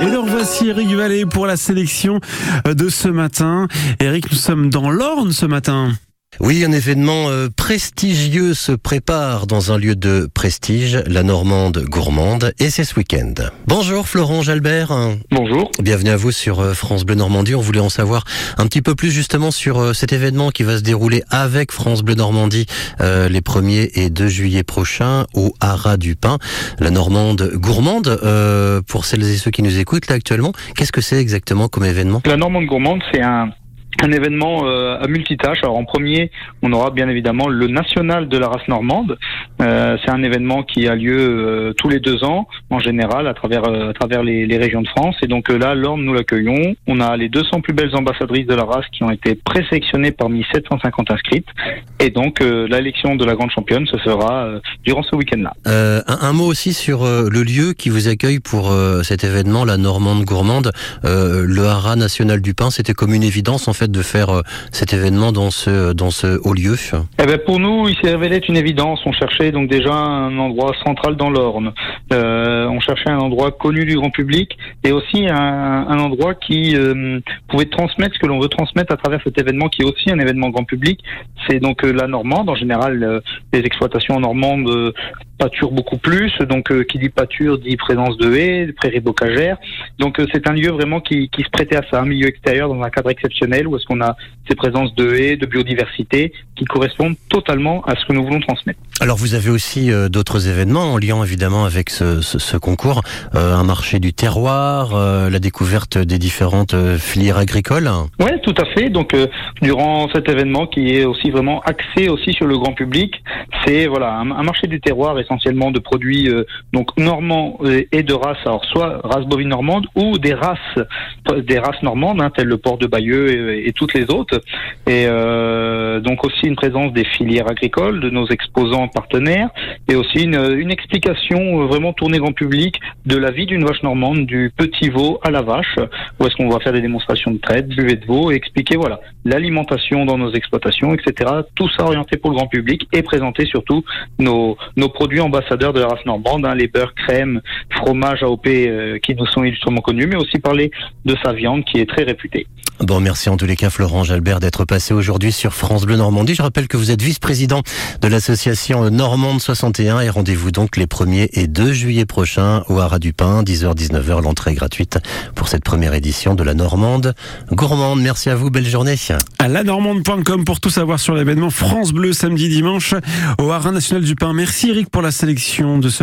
Et alors voici Eric Vallée pour la sélection de ce matin. Eric, nous sommes dans l'Orne ce matin. Oui, un événement euh, prestigieux se prépare dans un lieu de prestige, la Normande gourmande, et c'est ce week-end. Bonjour Florent Jalbert. Bonjour. Bienvenue à vous sur euh, France Bleu Normandie. On voulait en savoir un petit peu plus justement sur euh, cet événement qui va se dérouler avec France Bleu Normandie les 1er et 2 juillet prochains au Haras du Pin, la Normande gourmande. pour celles et ceux qui nous écoutent là actuellement, qu'est-ce que c'est exactement comme événement? La Normande gourmande, c'est un un événement euh, à multitâches. Alors en premier, on aura bien évidemment le national de la race normande. Euh, c'est un événement qui a lieu euh, tous les deux ans, en général, à travers les, régions de France. Et donc là, l'Orne, nous l'accueillons. On a les 200 plus belles ambassadrices de la race qui ont été présélectionnées parmi 750 inscrites. Et donc l'élection de la grande championne se fera durant ce week-end-là. Un, un, mot aussi sur le lieu qui vous accueille pour cet événement, la Normande gourmande. le Haras national du pain, c'était comme une évidence en fait de faire euh, cet événement dans ce, dans ce haut lieu eh ben Pour nous, il s'est révélé une évidence. On cherchait donc déjà un endroit central dans l'Orne. Euh, on cherchait un endroit connu du grand public et aussi un, endroit qui euh, pouvait transmettre ce que l'on veut transmettre à travers cet événement qui est aussi un événement grand public. C'est donc la Normande. En général, les exploitations normandes pâture beaucoup plus. Donc, euh, qui dit pâture dit présence de haies, de prairies bocagères. Donc, euh, c'est un lieu vraiment qui, qui, se prêtait à ça, un milieu extérieur dans un cadre exceptionnel où est-ce qu'on a ces présences de haies, de biodiversité qui correspondent totalement à ce que nous voulons transmettre. Alors, vous avez aussi euh, d'autres événements en lien évidemment avec ce, ce, ce concours, un marché du terroir, la découverte des différentes filières agricoles. Oui, tout à fait. Donc, durant cet événement qui est aussi vraiment axé aussi sur le grand public, c'est voilà un, un marché du terroir essentiellement de produits euh, donc normands euh, et de races, alors soit race bovine normande ou des races des races normandes, hein, telles le port de Bayeux et, toutes les autres. Et euh, donc aussi une présence des filières agricoles, de nos exposants partenaires, et aussi une, une explication vraiment tournée grand public de la vie d'une vache normande, du petit veau à la vache, où est-ce qu'on va faire des démonstrations de traite, buvette de veau, et expliquer voilà l'alimentation dans nos exploitations, etc. Tout ça orienté pour le grand public et présenter surtout nos, nos produits ambassadeurs de la race normande, hein, les beurres, crèmes, fromages AOP euh, qui nous sont illustrement connus, mais aussi parler de sa viande qui est très réputée. Bon, merci en tous les cas Florent Jalbert d'être passé aujourd'hui sur France Bleu Normandie. Je rappelle que vous êtes vice-président de l'association Normande 61 et rendez-vous donc les 1er et 2 juillet prochains au Haras du Pin, 10h-19h, l'entrée gratuite pour cette première édition de la Normande Gourmande. Merci à vous, belle journée. À la normande.com pour tout savoir sur l'événement France Bleu samedi dimanche au Haras National du Pin. Merci Eric pour la sélection de ce